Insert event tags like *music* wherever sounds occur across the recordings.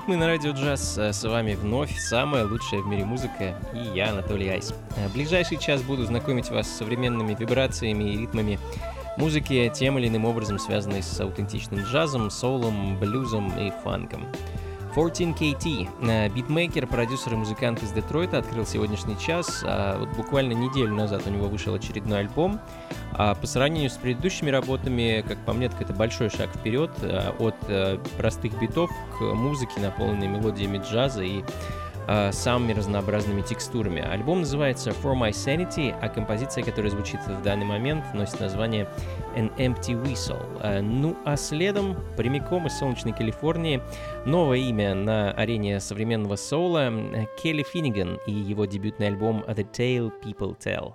Радио джаз. Э, с вами вновь самая лучшая в мире музыка и я, Анатолий Айс. Э, в ближайший час буду знакомить вас с современными вибрациями и ритмами музыки, тем или иным образом связанной с аутентичным джазом, соулом, блюзом и фанком. 14KT, э, битмейкер, продюсер и музыкант из Детройта, открыл сегодняшний час. А вот буквально неделю назад у него вышел очередной альбом. А по сравнению с предыдущими работами, как по мне, так это большой шаг вперед э, от э, простых битов к музыке, наполненной мелодиями джаза и э, самыми разнообразными текстурами. Альбом называется For My Sanity, а композиция, которая звучит в данный момент, носит название An Empty Whistle. Э, ну а следом, прямиком из солнечной Калифорнии, новое имя на арене современного соула Келли Финниган и его дебютный альбом The Tale People Tell.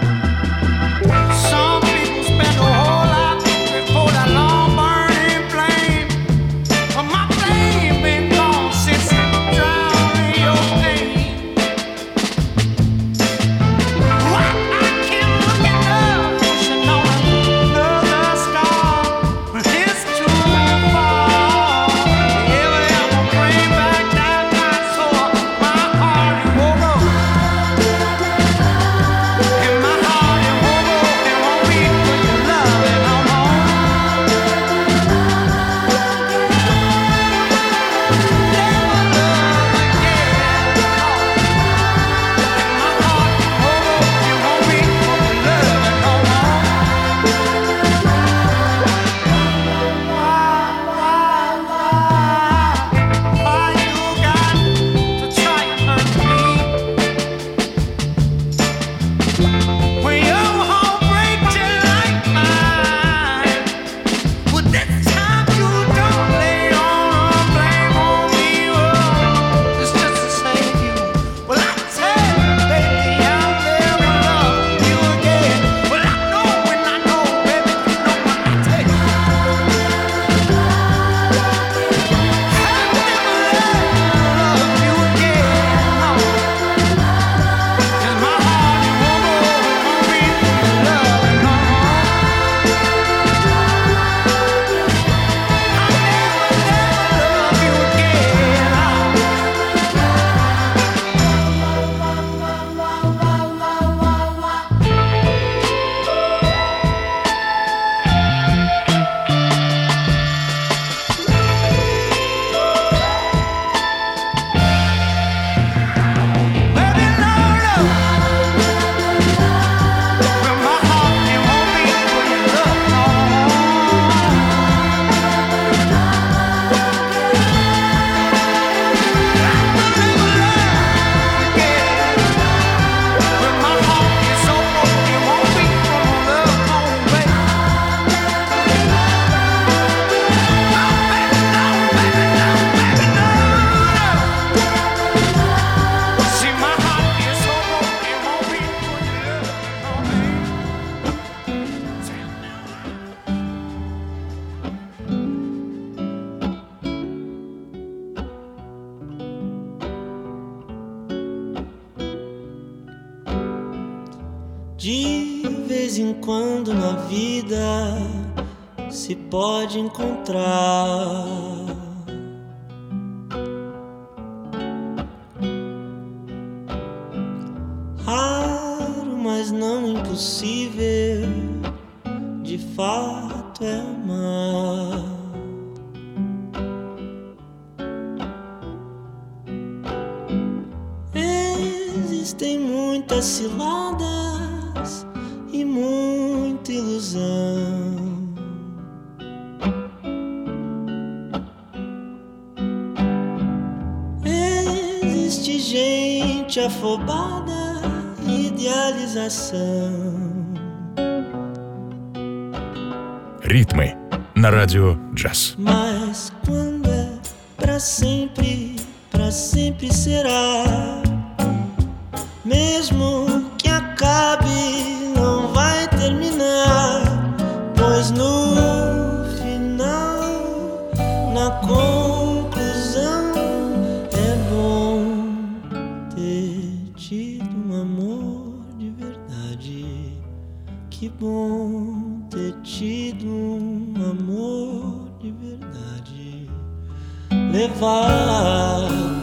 на радио «Джаз». Mas quando é pra sempre, pra sempre será mesmo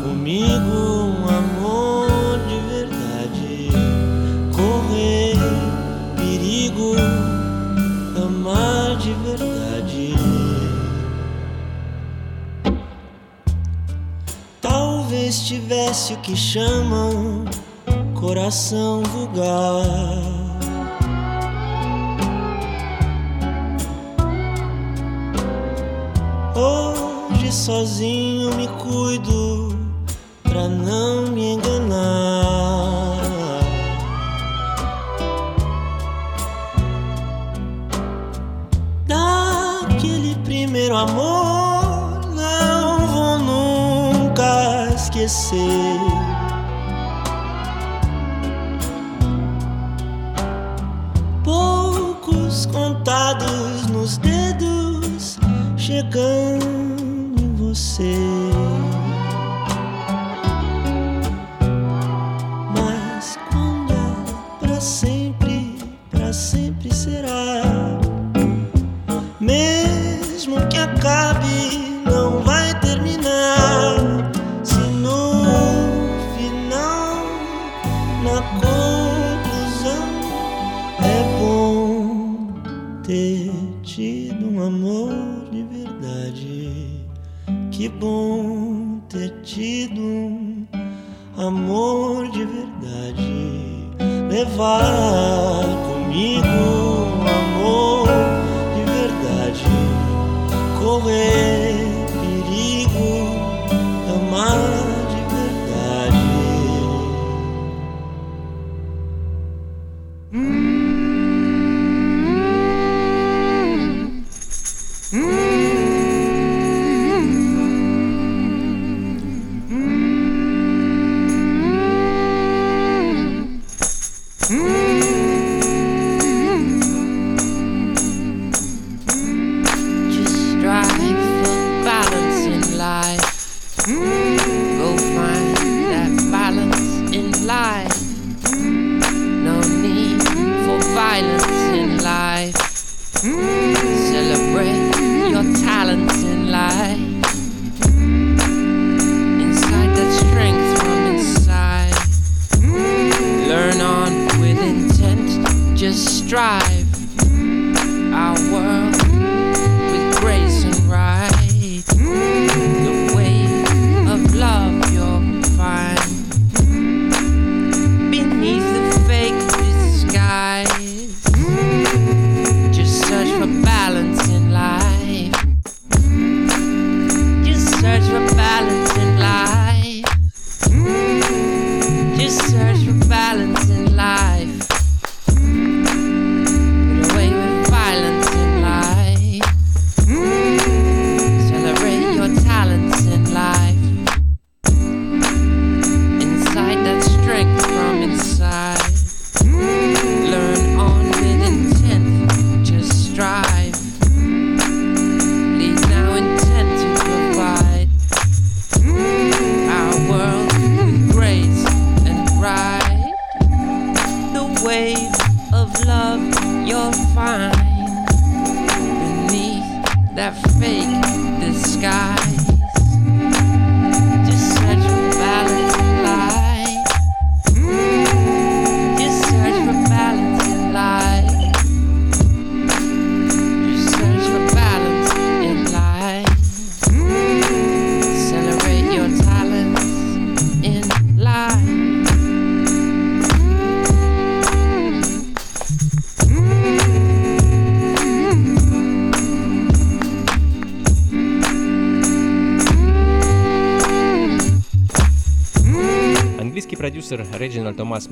comigo um amor de verdade. Correr perigo, amar de verdade. Talvez tivesse o que chamam coração vulgar. sozinho me cuido pra não me enganar. Daquele primeiro amor não vou nunca esquecer.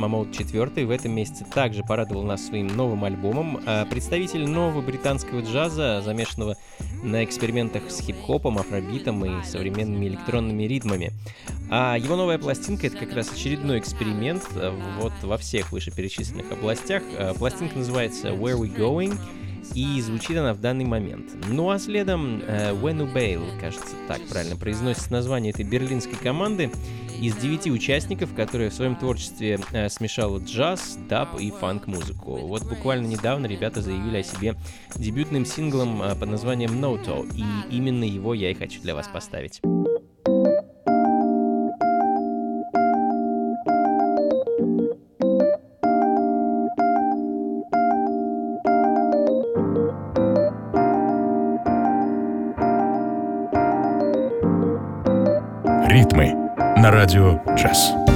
Мамоут IV в этом месяце также порадовал нас своим новым альбомом. А Представитель нового британского джаза, замешанного на экспериментах с хип-хопом, афробитом и современными электронными ритмами. А его новая пластинка — это как раз очередной эксперимент э, вот во всех вышеперечисленных областях. Э, Пластинка называется «Where We Going», и звучит она в данный момент. Ну а следом э, When Ubail, кажется, так правильно произносится название этой берлинской команды, из девяти участников, которая в своем творчестве э, смешала джаз, даб и фанк-музыку. Вот буквально недавно ребята заявили о себе дебютным синглом э, под названием Noto, и именно его я и хочу для вас поставить. На радио джаз.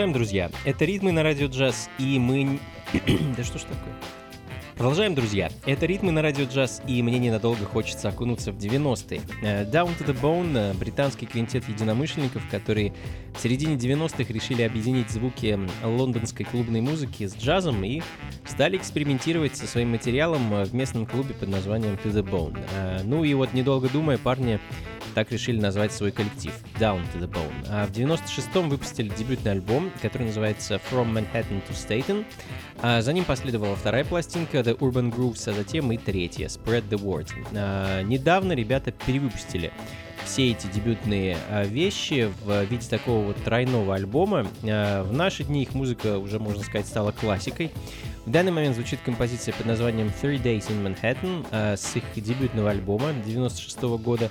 Продолжаем, друзья. Это «Ритмы на радио джаз», и мы... *clears throat* да что ж такое? Продолжаем, друзья. Это «Ритмы на радио джаз», и мне ненадолго хочется окунуться в 90-е. Э, Down to the Bone э, — британский квинтет единомышленников, которые в середине 90-х решили объединить звуки лондонской клубной музыки с джазом и стали экспериментировать со своим материалом э, в местном клубе под названием To the Bone. Ну и вот, недолго думая, парни так решили назвать свой коллектив Down to the Bone. А в 96-м выпустили дебютный альбом, который называется From Manhattan to Staten. А за ним последовала вторая пластинка The Urban Grooves, а затем и третья Spread the Word. А, недавно ребята перевыпустили все эти дебютные а, вещи в виде такого вот тройного альбома. А, в наши дни их музыка уже, можно сказать, стала классикой. В данный момент звучит композиция под названием Three Days in Manhattan а, с их дебютного альбома 96 -го года.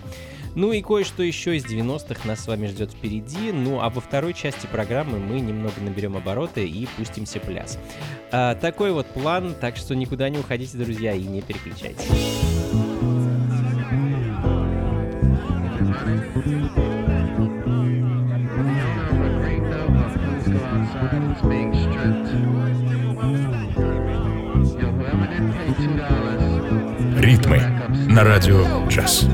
Ну и кое-что еще из 90-х нас с вами ждет впереди. Ну а во второй части программы мы немного наберем обороты и пустимся пляс. А, такой вот план, так что никуда не уходите, друзья, и не переключайтесь. Ритмы на радио джаз.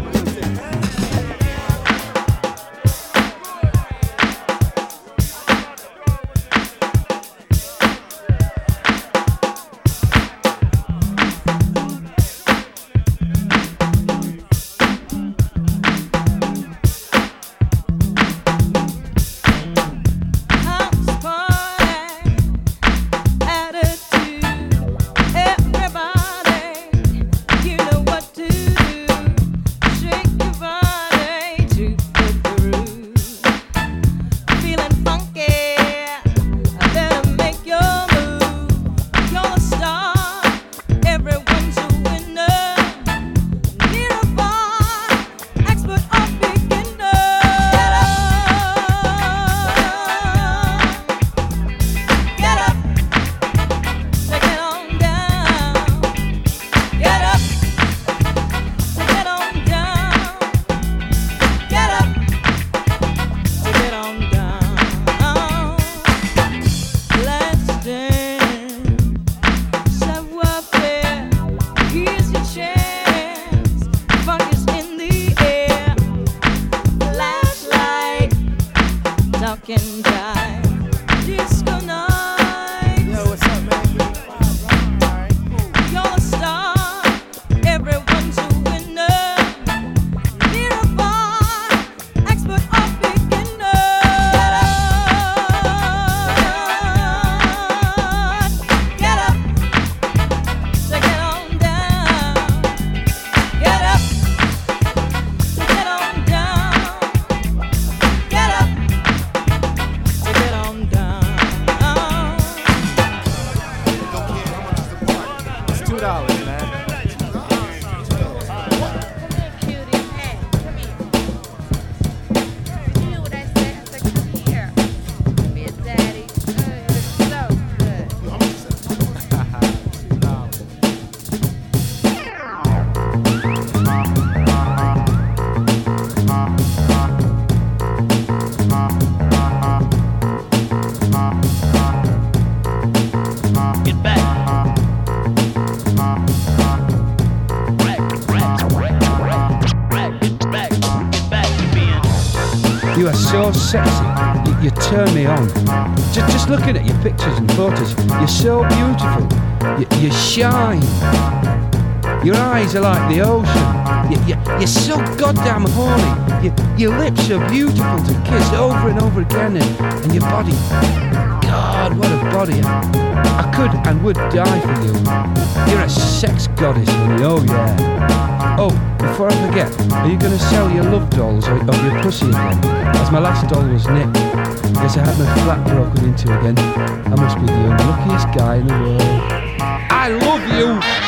So sexy. You, you turn me on. Just, just looking at your pictures and photos, you're so beautiful. You, you shine. Your eyes are like the ocean. You, you, you're so goddamn horny. You, your lips are beautiful to kiss over and over again, and, and your body. God, what a body. I, could and would die for you. You're a sex goddess, honey. Oh, yeah. Oh, before I forget, are you going to sell your love dolls or, of your pussy again? As my last doll was nicked. Guess I had my flat broken into again. I must be the unluckiest guy in the world. I love you!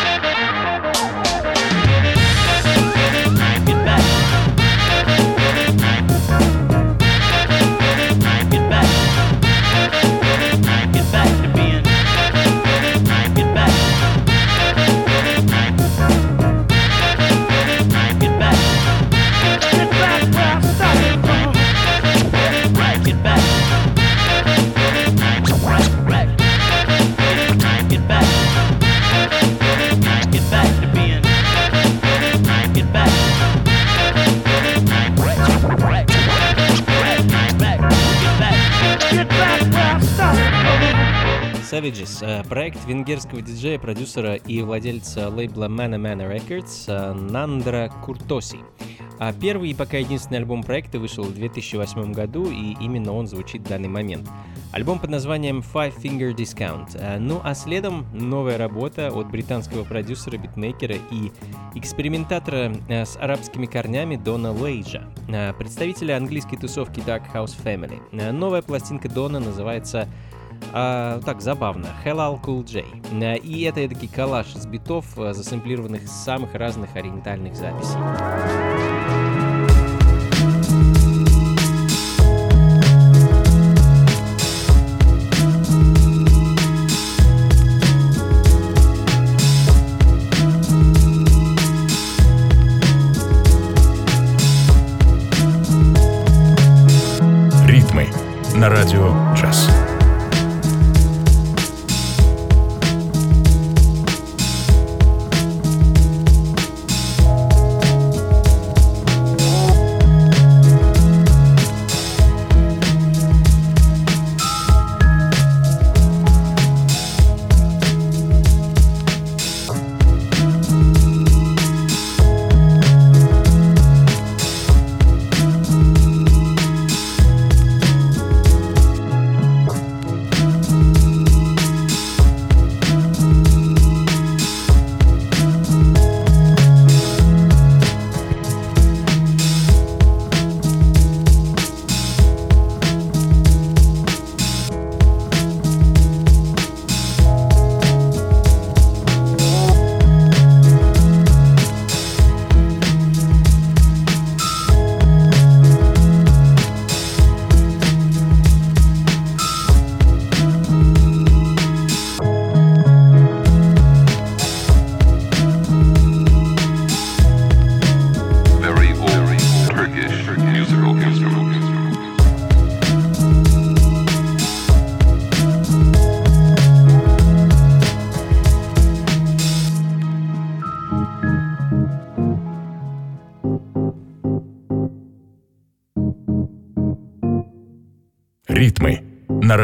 Savages. Э, Проект венгерского диджея, продюсера и владельца лейбла Mana Mana Records э, Нандра Куртоси. А первый и пока единственный альбом проекта вышел в 2008 году, и именно он звучит в данный момент. Альбом под названием Five Finger Discount. Э, Ну а следом новая работа от британского продюсера, битмейкера и экспериментатора с арабскими корнями Дона Лейджа, представителя английской тусовки Dark House Family. Новая пластинка Дона называется а, так, забавно. Halal Cool J. Э, И это эдакий коллаж из битов, э, засэмплированных с самых разных ориентальных записей.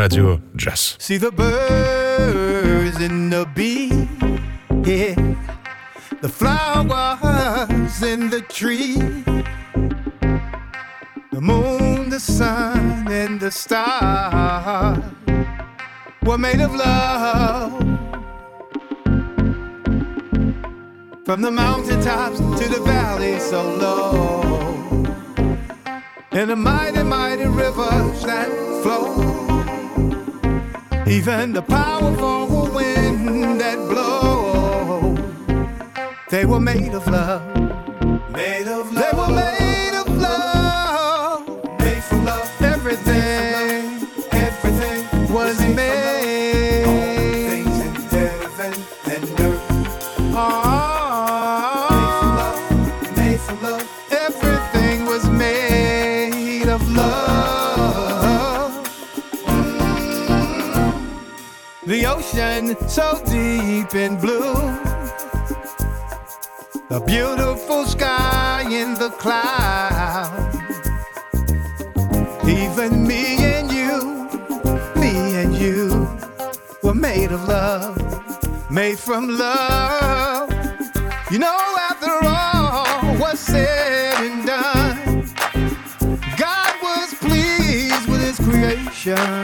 Radio Jazz. See the birds and the bees, yeah. The flowers and the tree. The moon, the sun, and the stars were made of love. From the mountaintops to the valley so low. And the mighty, mighty rivers that even the powerful wind that blow, they were made of love. Ocean so deep in blue. The beautiful sky in the clouds. Even me and you, me and you were made of love, made from love. You know, after all was said and done, God was pleased with his creation. Creation,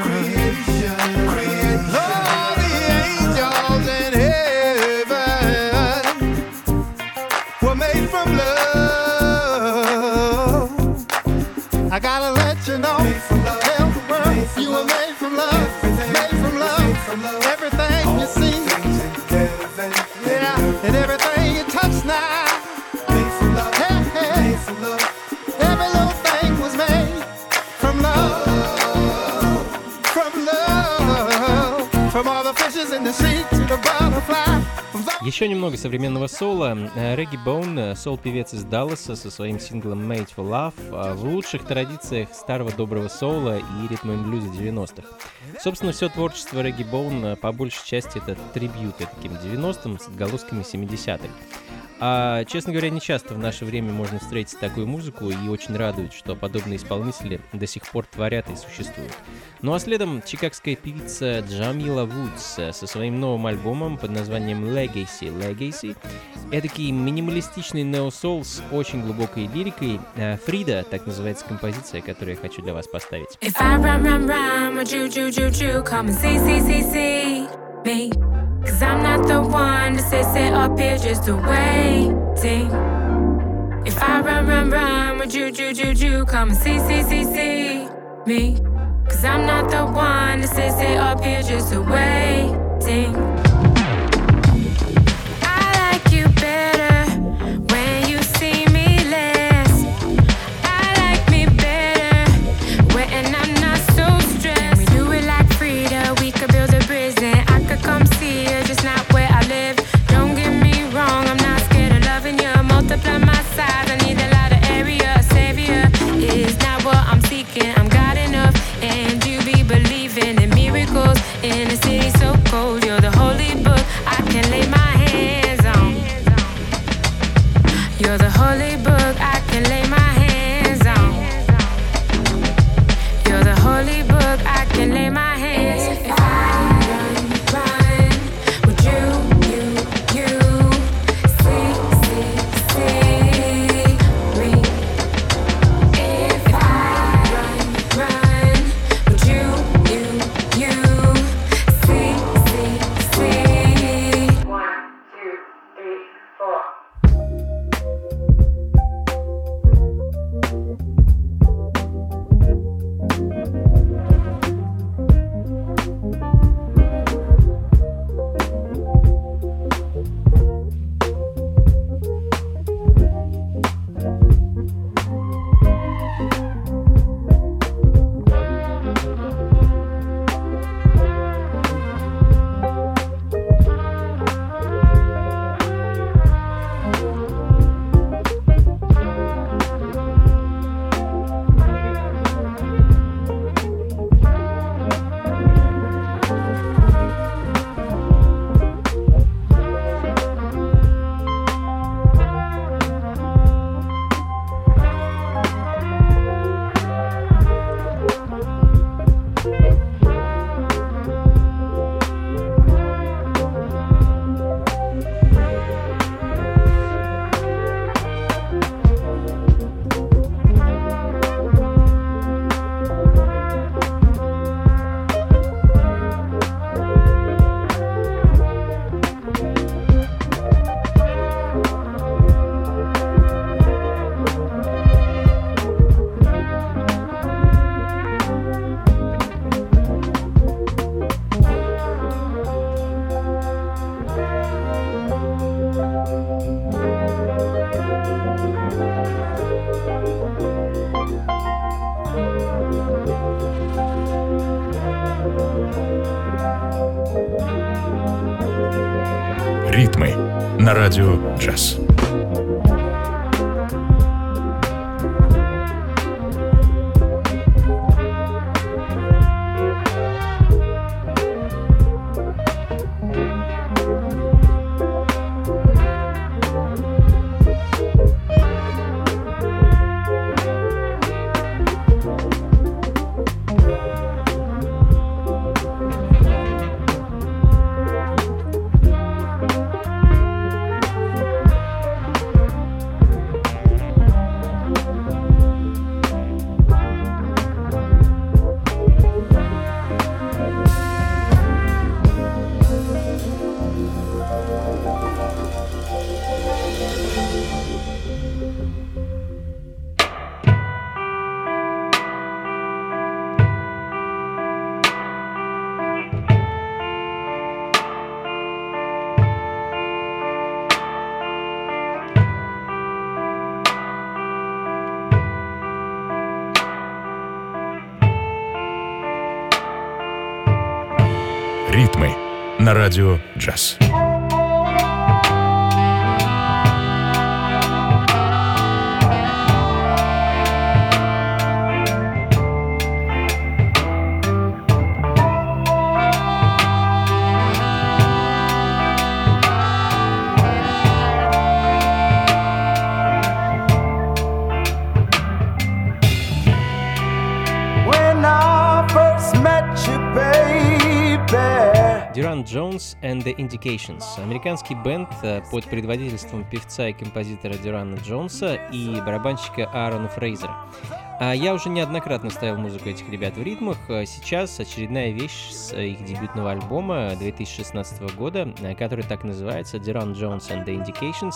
Еще немного современного соло. Э, Регги Боун, э, сол-певец из Далласа со своим синглом Made for Love э, в лучших традициях старого доброго соула и ритма and блюза 90-х. Собственно, все творчество Регги Боун э, по большей части это трибьюты таким 90-м с отголосками 70-х. А, честно говоря, не часто в наше время можно встретить такую музыку, и очень радует, что подобные исполнители до сих пор творят и существуют. Ну а следом чикагская певица Джамила Вудс со своим новым альбомом под названием Legacy Legacy. Эдакий минималистичный неосол с очень глубокой лирикой. Э, Фрида, так называется композиция, которую я хочу для вас поставить. Cause I'm not the one to sit, sit up here just waiting. If I run, run, run, would you, you, you, you come and see, see, see, see me? Cause I'm not the one to sit, sit up here just waiting. На радио джаз. На радио Duran Jones and the Indications. Американский бенд э, под предводительством певца и композитора Дюрана Джонса и барабанщика Аарона Фрейзера. А я уже неоднократно ставил музыку этих ребят в ритмах. А Сейчас очередная вещь с их дебютного альбома 2016 года, э, который так называется Duran Jones and the Indications.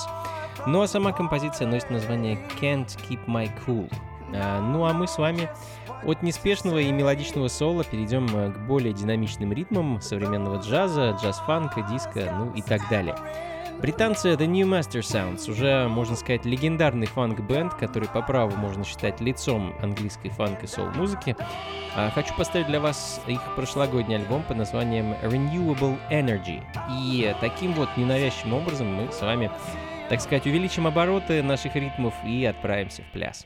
Ну а сама композиция носит название Can't Keep My Cool. Ну а мы с вами от неспешного и мелодичного соло перейдем э, к более динамичным ритмам современного джаза, джаз-фанка, диска, ну и так далее. Британцы The New Master Sounds, уже, можно сказать, легендарный фанк-бенд, который по праву можно считать лицом английской фанк и сол-музыки. А, Хочу поставить для вас их прошлогодний альбом под названием Renewable Energy. И таким вот ненавязчивым образом мы с вами, так сказать, увеличим обороты наших ритмов и отправимся в пляс.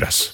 Радио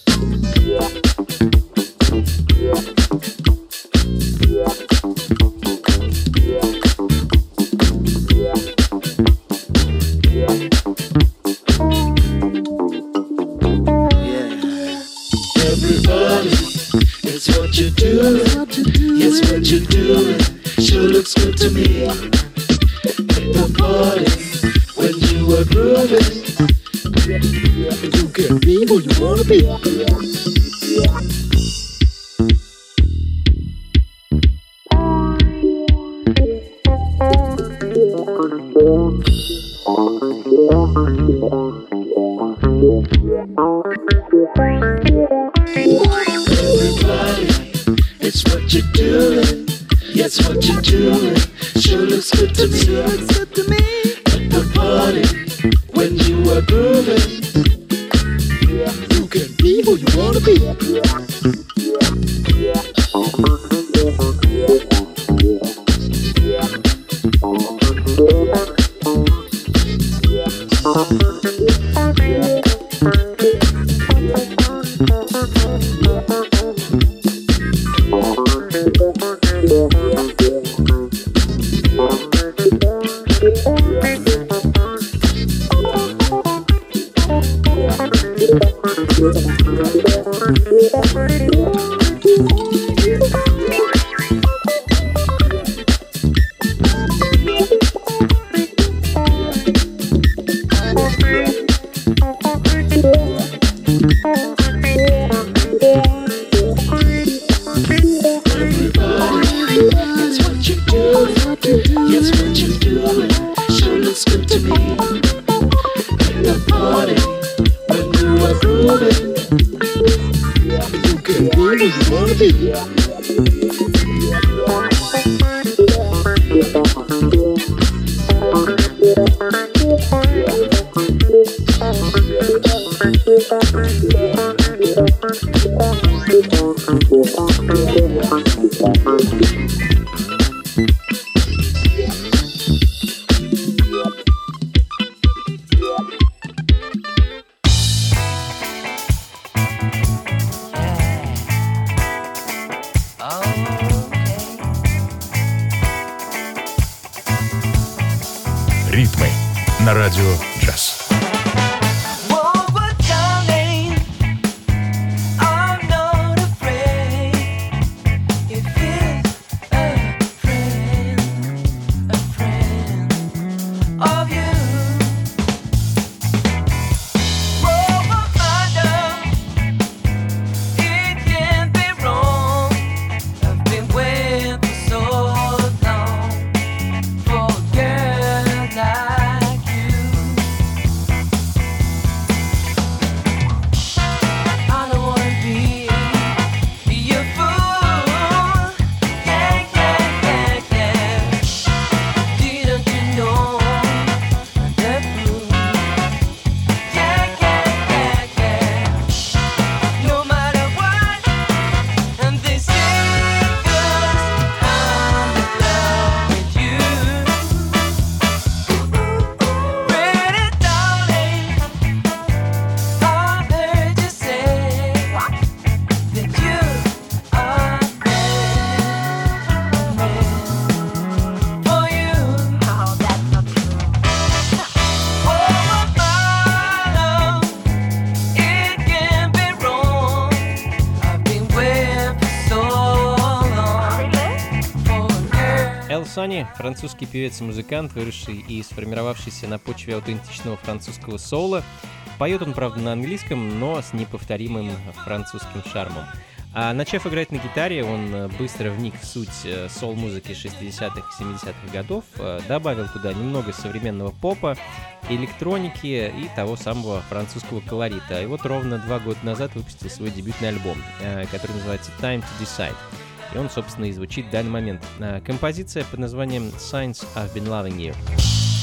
Saludos. Сани – французский певец и музыкант, выросший и сформировавшийся на почве аутентичного французского соула. Поет он, правда, на английском, но с неповторимым французским шармом. А начав играть на гитаре, он быстро вник в суть сол-музыки 60-х и 70-х годов, э, добавил туда немного современного попа, электроники и того самого французского колорита. И вот ровно два года назад выпустил свой дебютный альбом, э, который называется Time to Decide. И он, собственно, и звучит в данный момент. А, Композиция под названием Signs I've Been Loving You.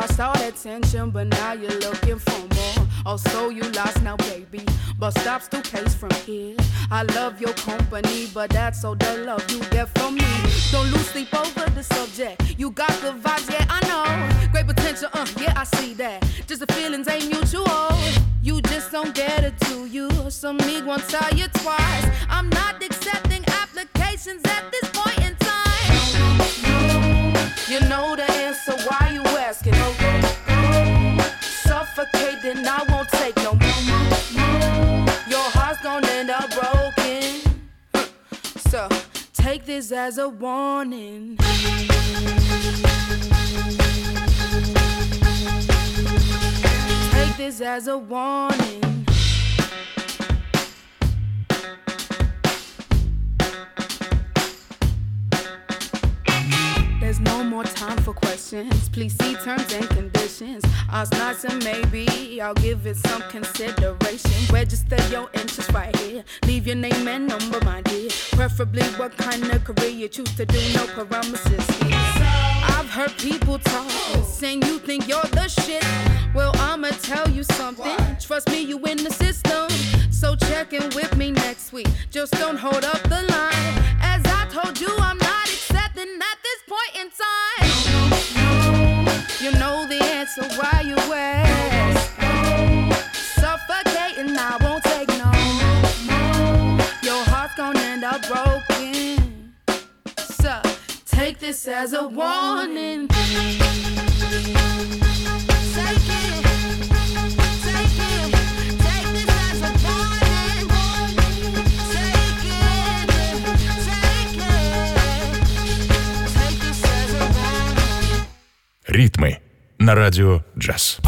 Squashed all that tension, but now you're looking for more. Oh, so you lost now, baby. But stop still case from here. I love your company, but that's all the love you get from me. Don't lose sleep over the subject. You got the vibes, yeah, I know. Great potential, uh, yeah, I see that. Just the feelings ain't mutual. You just don't get it to you. So me won't tell you twice. I'm not this as a warning. Take this as a warning. No more time for questions. Please see terms and conditions. Ask not and maybe I'll give it some consideration. Register your interest right here. Leave your name and number, my dear. Preferably what kind of career you choose to do. No promises. I've heard people talk, saying you think you're the shit. Well, I'ma tell you something. Trust me, you in the system. So check in with me next week. Just don't hold up the line. You know the answer, why you ask? Suffocating, I won't take no. Your heart's gonna end up broken. So take this as a warning. Take it. Ритмы на радио «Джаз».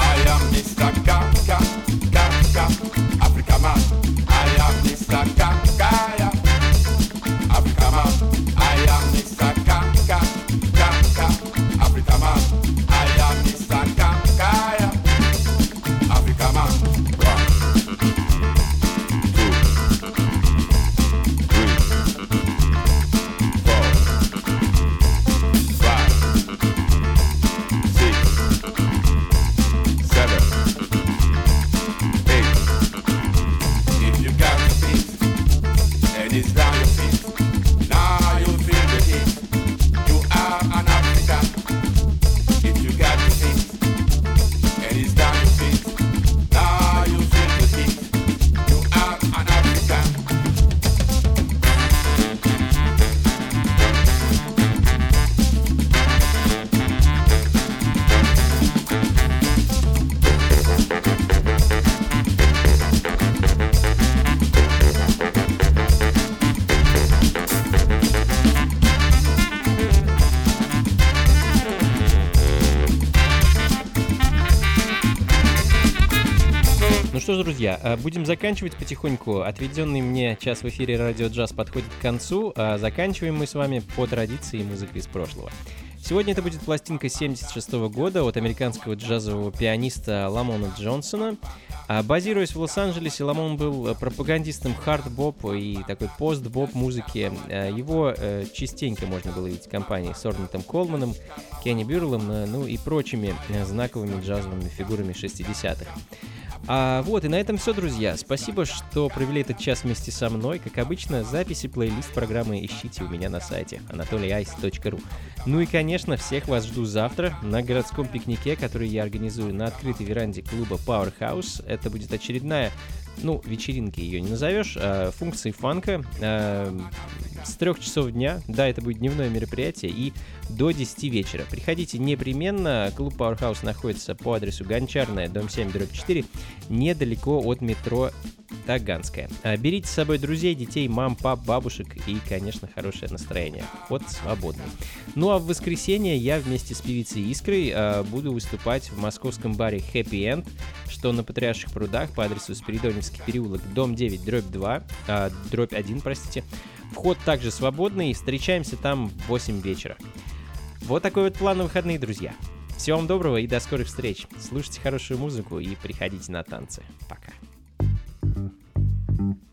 Друзья, а, будем заканчивать потихоньку. Отведенный мне час в эфире Радио Джаз подходит к концу. А заканчиваем мы с вами по традиции музыкой из прошлого. Сегодня это будет пластинка 76 года от американского джазового пианиста Ламона Джонсона. А базируясь в Лос-Анджелесе, Ламон был пропагандистом хард-боп и такой пост-боп музыки. А Его э, частенько можно было видеть в компании с Орнеттом Колманом, Кенни Бёрреллом, э, ну и прочими э, знаковыми джазовыми фигурами 60-х. А вот, и на этом все, друзья. Спасибо, что провели этот час вместе со мной. Как обычно, записи плейлист программы ищите у меня на сайте anatolyice.ru. Ну и, конечно, всех вас жду завтра на городском пикнике, который я организую на открытой веранде клуба Powerhouse. Это будет очередная ну, вечеринки ее не назовешь, а функции фанка а, с трех часов дня, да, это будет дневное мероприятие, и до 10 вечера. Приходите непременно, клуб Powerhouse находится по адресу Гончарная, дом 7, дробь 4, недалеко от метро Таганская. А, Берите с собой друзей, детей, мам, пап, бабушек и, конечно, хорошее настроение. Вход свободный. Ну а в воскресенье я вместе с певицей Искрой а, буду выступать в московском баре Happy End, что на Патриарших прудах по адресу Архангельский переулок, дом 9, дробь 2, э, а, дробь 1, простите. Вход также свободный, встречаемся там в 8 вечера. Вот такой вот план на выходные, друзья. Всего вам доброго и до скорых встреч. Слушайте хорошую музыку и приходите на танцы. Пока. thank you